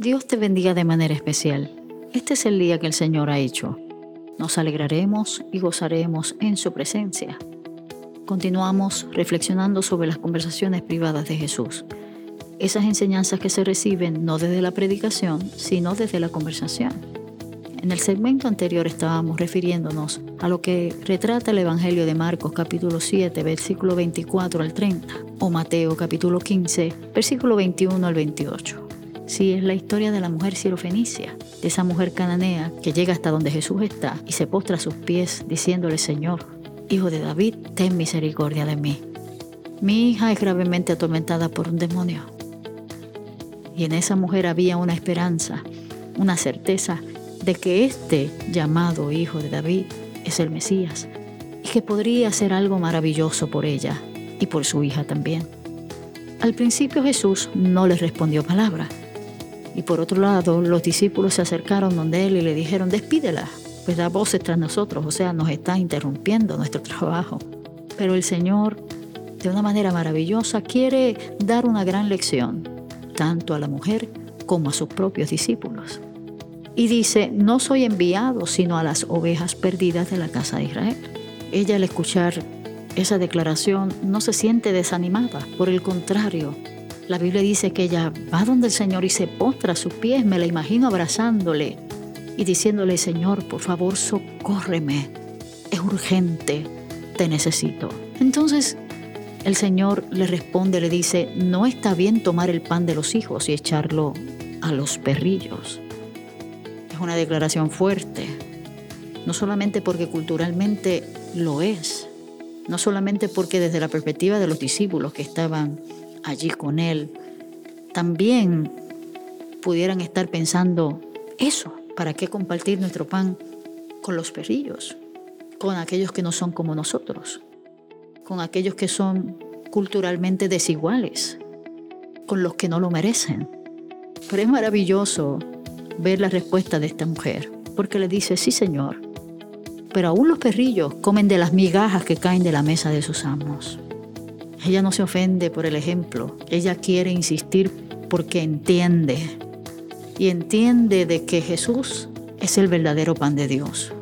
Dios te bendiga de manera especial. Este es el día que el Señor ha hecho. Nos alegraremos y gozaremos en su presencia. Continuamos reflexionando sobre las conversaciones privadas de Jesús. Esas enseñanzas que se reciben no desde la predicación, sino desde la conversación. En el segmento anterior estábamos refiriéndonos a lo que retrata el Evangelio de Marcos capítulo 7, versículo 24 al 30, o Mateo capítulo 15, versículo 21 al 28. Sí, es la historia de la mujer sirofenicia, de esa mujer cananea que llega hasta donde Jesús está y se postra a sus pies diciéndole, Señor, Hijo de David, ten misericordia de mí. Mi hija es gravemente atormentada por un demonio. Y en esa mujer había una esperanza, una certeza de que este llamado Hijo de David es el Mesías y que podría hacer algo maravilloso por ella y por su hija también. Al principio Jesús no les respondió palabra y por otro lado, los discípulos se acercaron donde él y le dijeron, despídela, pues da voces tras nosotros, o sea, nos está interrumpiendo nuestro trabajo. Pero el Señor, de una manera maravillosa, quiere dar una gran lección, tanto a la mujer como a sus propios discípulos. Y dice, no soy enviado sino a las ovejas perdidas de la casa de Israel. Ella al escuchar esa declaración no se siente desanimada, por el contrario, la Biblia dice que ella va donde el Señor y se postra a sus pies, me la imagino abrazándole y diciéndole, Señor, por favor, socórreme, es urgente, te necesito. Entonces el Señor le responde, le dice, no está bien tomar el pan de los hijos y echarlo a los perrillos. Es una declaración fuerte, no solamente porque culturalmente lo es, no solamente porque desde la perspectiva de los discípulos que estaban allí con Él, también pudieran estar pensando eso, ¿para qué compartir nuestro pan con los perrillos? Con aquellos que no son como nosotros, con aquellos que son culturalmente desiguales, con los que no lo merecen. Pero es maravilloso ver la respuesta de esta mujer, porque le dice, sí Señor, pero aún los perrillos comen de las migajas que caen de la mesa de sus amos. Ella no se ofende por el ejemplo, ella quiere insistir porque entiende y entiende de que Jesús es el verdadero pan de Dios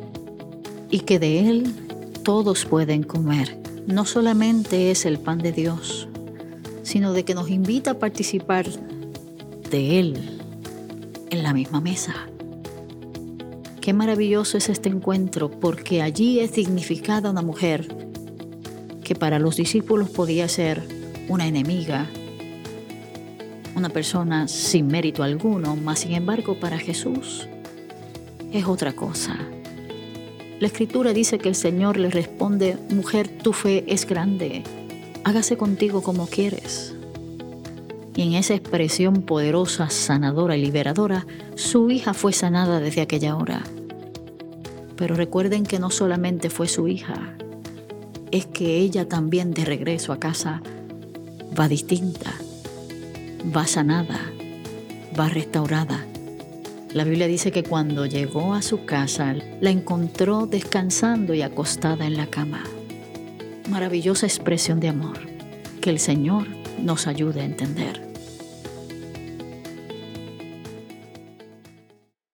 y que de Él todos pueden comer. No solamente es el pan de Dios, sino de que nos invita a participar de Él en la misma mesa. Qué maravilloso es este encuentro porque allí es dignificada una mujer que para los discípulos podía ser una enemiga, una persona sin mérito alguno, mas sin embargo para Jesús es otra cosa. La escritura dice que el Señor le responde, mujer, tu fe es grande, hágase contigo como quieres. Y en esa expresión poderosa, sanadora y liberadora, su hija fue sanada desde aquella hora. Pero recuerden que no solamente fue su hija, es que ella también de regreso a casa va distinta, va sanada, va restaurada. La Biblia dice que cuando llegó a su casa la encontró descansando y acostada en la cama. Maravillosa expresión de amor que el Señor nos ayude a entender.